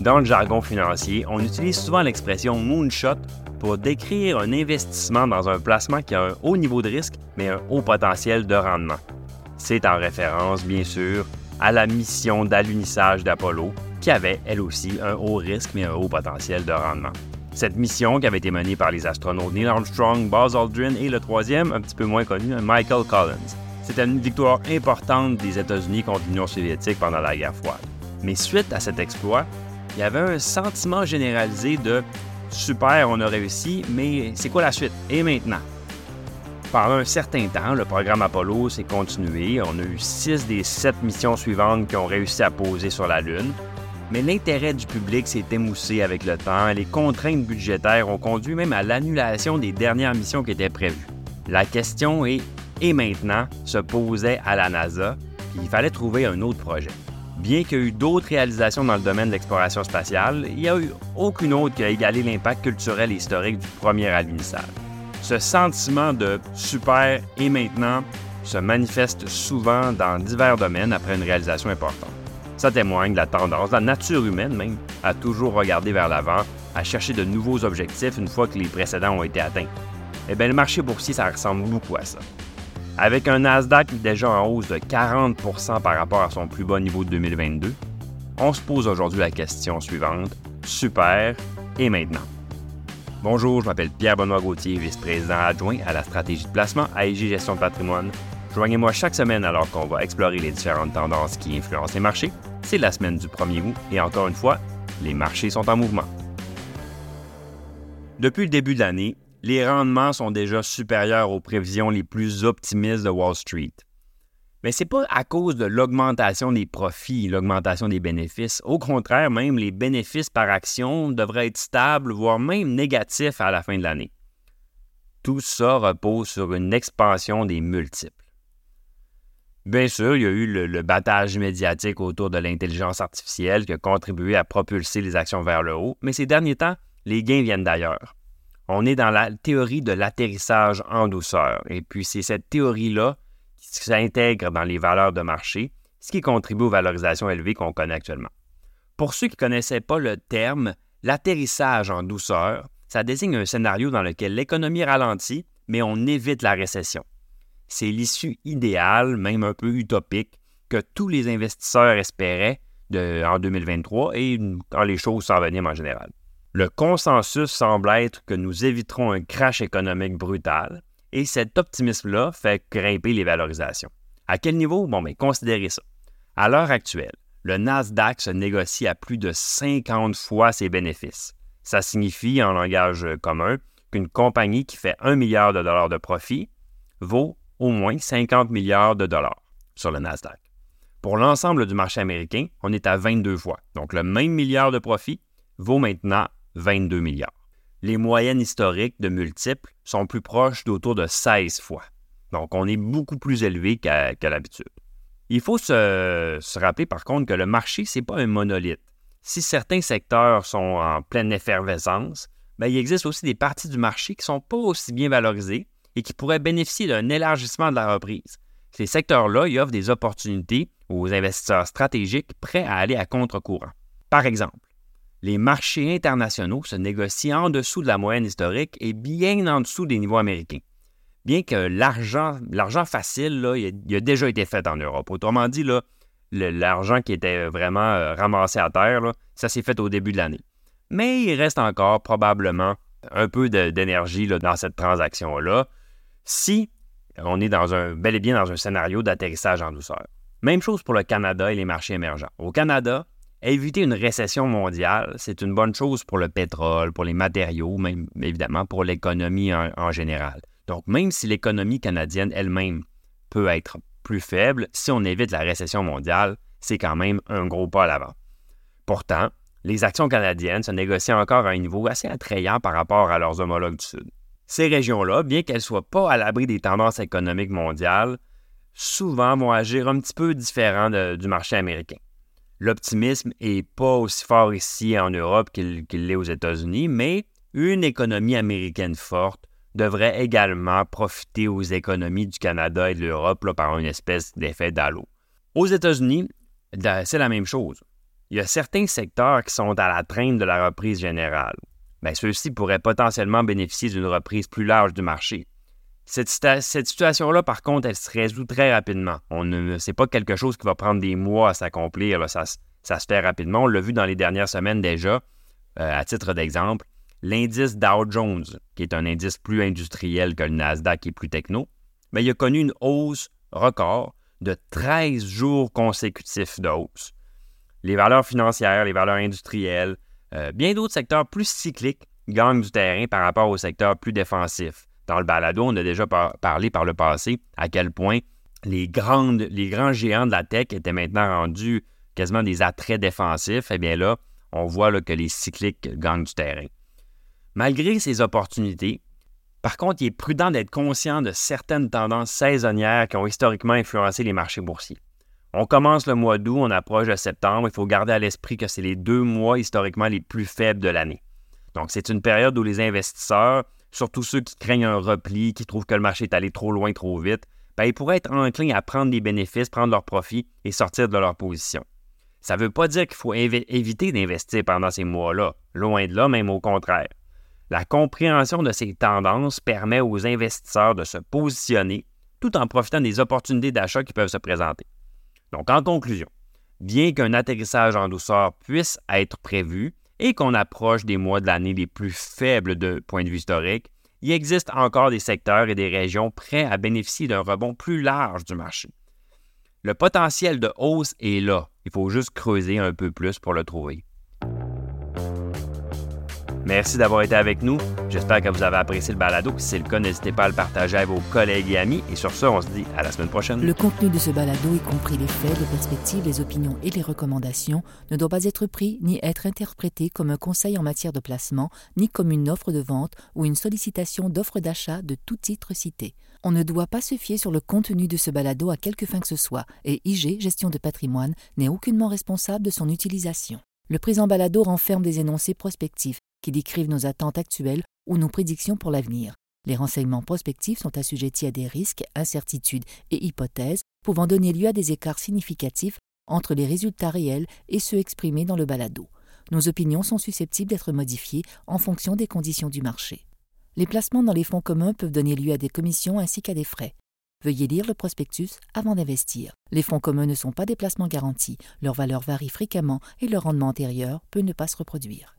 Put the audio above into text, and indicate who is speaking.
Speaker 1: Dans le jargon financier, on utilise souvent l'expression moonshot pour décrire un investissement dans un placement qui a un haut niveau de risque mais un haut potentiel de rendement. C'est en référence, bien sûr, à la mission d'alunissage d'Apollo, qui avait, elle aussi, un haut risque mais un haut potentiel de rendement. Cette mission, qui avait été menée par les astronautes Neil Armstrong, Buzz Aldrin et le troisième, un petit peu moins connu, Michael Collins. C'était une victoire importante des États-Unis contre l'Union soviétique pendant la guerre froide. Mais suite à cet exploit, il y avait un sentiment généralisé de super, on a réussi, mais c'est quoi la suite? Et maintenant? Pendant un certain temps, le programme Apollo s'est continué. On a eu six des sept missions suivantes qui ont réussi à poser sur la Lune. Mais l'intérêt du public s'est émoussé avec le temps. Les contraintes budgétaires ont conduit même à l'annulation des dernières missions qui étaient prévues. La question est et maintenant se posait à la NASA, il fallait trouver un autre projet. Bien qu'il y ait eu d'autres réalisations dans le domaine de l'exploration spatiale, il n'y a eu aucune autre qui a égalé l'impact culturel et historique du premier alunissage. Ce sentiment de super et maintenant se manifeste souvent dans divers domaines après une réalisation importante. Ça témoigne de la tendance, de la nature humaine même, à toujours regarder vers l'avant, à chercher de nouveaux objectifs une fois que les précédents ont été atteints. Eh bien, le marché boursier, ça ressemble beaucoup à ça. Avec un Nasdaq déjà en hausse de 40% par rapport à son plus bas niveau de 2022, on se pose aujourd'hui la question suivante. Super, et maintenant? Bonjour, je m'appelle Pierre-Benoît Gauthier, vice-président adjoint à la stratégie de placement à IG Gestion de patrimoine. Joignez-moi chaque semaine alors qu'on va explorer les différentes tendances qui influencent les marchés. C'est la semaine du 1er août et encore une fois, les marchés sont en mouvement. Depuis le début de l'année, les rendements sont déjà supérieurs aux prévisions les plus optimistes de Wall Street. Mais ce n'est pas à cause de l'augmentation des profits, l'augmentation des bénéfices. Au contraire, même les bénéfices par action devraient être stables, voire même négatifs à la fin de l'année. Tout ça repose sur une expansion des multiples. Bien sûr, il y a eu le, le battage médiatique autour de l'intelligence artificielle qui a contribué à propulser les actions vers le haut, mais ces derniers temps, les gains viennent d'ailleurs on est dans la théorie de l'atterrissage en douceur. Et puis, c'est cette théorie-là qui s'intègre dans les valeurs de marché, ce qui contribue aux valorisations élevées qu'on connaît actuellement. Pour ceux qui ne connaissaient pas le terme, l'atterrissage en douceur, ça désigne un scénario dans lequel l'économie ralentit, mais on évite la récession. C'est l'issue idéale, même un peu utopique, que tous les investisseurs espéraient en 2023 et quand les choses s'en venaient en général. Le consensus semble être que nous éviterons un crash économique brutal et cet optimisme-là fait grimper les valorisations. À quel niveau? Bon, mais considérez ça. À l'heure actuelle, le Nasdaq se négocie à plus de 50 fois ses bénéfices. Ça signifie, en langage commun, qu'une compagnie qui fait 1 milliard de dollars de profit vaut au moins 50 milliards de dollars sur le Nasdaq. Pour l'ensemble du marché américain, on est à 22 fois. Donc le même milliard de profit vaut maintenant 22 milliards. Les moyennes historiques de multiples sont plus proches d'autour de 16 fois. Donc, on est beaucoup plus élevé qu'à l'habitude. Il faut se, rappeler par contre que le marché, ce n'est pas un monolithe. Si certains secteurs sont en pleine effervescence, bien, il existe aussi des parties du marché qui ne sont pas aussi bien valorisées et qui pourraient bénéficier d'un élargissement de la reprise. Ces secteurs-là offrent des opportunités aux investisseurs stratégiques prêts à aller à contre-courant. Par exemple, les marchés internationaux se négocient en dessous de la moyenne historique et bien en dessous des niveaux américains. Bien que l'argent, facile, là, a, déjà été fait en Europe. Autrement dit, l'argent qui était vraiment euh, ramassé à terre, ça s'est fait au début de l'année. Mais il reste encore probablement un peu d'énergie dans cette transaction-là si on est dans un, bel et bien dans un scénario d'atterrissage en douceur. Même chose pour le Canada et les marchés émergents. Au Canada, Éviter une récession mondiale, c'est une bonne chose pour le pétrole, pour les matériaux, même évidemment pour l'économie en, général. Donc, même si l'économie canadienne elle-même peut être plus faible, si on évite la récession mondiale, c'est quand même un gros pas à l'avant. Pourtant, les actions canadiennes se négocient encore à un niveau assez attrayant par rapport à leurs homologues du Sud. Ces régions-là, bien qu'elles ne soient pas à l'abri des tendances économiques mondiales, souvent vont agir un petit peu différent du marché américain l'optimisme n'est pas aussi fort ici en Europe qu'il l'est aux États-Unis, mais une économie américaine forte devrait également profiter aux économies du Canada et de l'Europe par une espèce d'effet d'halo. Aux États-Unis, c'est la même chose. il y a certains secteurs qui sont à la traîne de la reprise générale. Bien, ceux-ci pourraient potentiellement bénéficier d'une reprise plus large du marché. Cette, situation-là, par contre, elle se résout très rapidement. On ne sait pas quelque chose qui va prendre des mois à s'accomplir. Ça, se fait rapidement. On l'a vu dans les dernières semaines déjà. Euh, à titre d'exemple, l'indice Dow Jones, qui est un indice plus industriel que le Nasdaq et plus techno, mais il a connu une hausse record de 13 jours consécutifs de hausse. Les valeurs financières, les valeurs industrielles, euh, bien d'autres secteurs plus cycliques gagnent du terrain par rapport aux secteurs plus défensifs. Dans le balado, on a déjà parlé par le passé à quel point les, grands géants de la tech étaient maintenant rendus quasiment des attraits défensifs. Eh bien là, on voit que les cycliques gagnent du terrain. Malgré ces opportunités, par contre, il est prudent d'être conscient de certaines tendances saisonnières qui ont historiquement influencé les marchés boursiers. On commence le mois d'août, on approche de septembre, il faut garder à l'esprit que c'est les deux mois historiquement les plus faibles de l'année. Donc, c'est une période où les investisseurs, surtout ceux qui craignent un repli, qui trouvent que le marché est allé trop loin, trop vite, ben, ils pourraient être enclins à prendre des bénéfices, prendre leurs profits et sortir de leur position. Ça ne veut pas dire qu'il faut éviter d'investir pendant ces mois-là, loin de là, même au contraire. La compréhension de ces tendances permet aux investisseurs de se positionner tout en profitant des opportunités d'achat qui peuvent se présenter. Donc, en conclusion, bien qu'un atterrissage en douceur puisse être prévu et qu'on approche des mois de l'année les plus faibles de point de vue historique, il existe encore des secteurs et des régions prêts à bénéficier d'un rebond plus large du marché. Le potentiel de hausse est là. Il faut juste creuser un peu plus pour le trouver. Merci d'avoir été avec nous. J'espère que vous avez apprécié le balado. Si c'est le cas, n'hésitez pas à le partager avec vos collègues et amis. Et sur ce, on se dit à la semaine prochaine.
Speaker 2: Le contenu de ce balado, y compris les faits, les perspectives, les opinions et les recommandations, ne doit pas être pris ni être interprété comme un conseil en matière de placement, ni comme une offre de vente ou une sollicitation d'offre d'achat de tout titre cité. On ne doit pas se fier sur le contenu de ce balado à quelque fin que ce soit, et IG, Gestion de patrimoine, n'est aucunement responsable de son utilisation. Le présent balado renferme des énoncés prospectifs qui décrivent nos attentes actuelles ou nos prédictions pour l'avenir. Les renseignements prospectifs sont assujettis à des risques, incertitudes et hypothèses pouvant donner lieu à des écarts significatifs entre les résultats réels et ceux exprimés dans le balado. Nos opinions sont susceptibles d'être modifiées en fonction des conditions du marché. Les placements dans les fonds communs peuvent donner lieu à des commissions ainsi qu'à des frais. Veuillez lire le prospectus avant d'investir. Les fonds communs ne sont pas des placements garantis, leur valeur varie fréquemment et leur rendement antérieur peut ne pas se reproduire.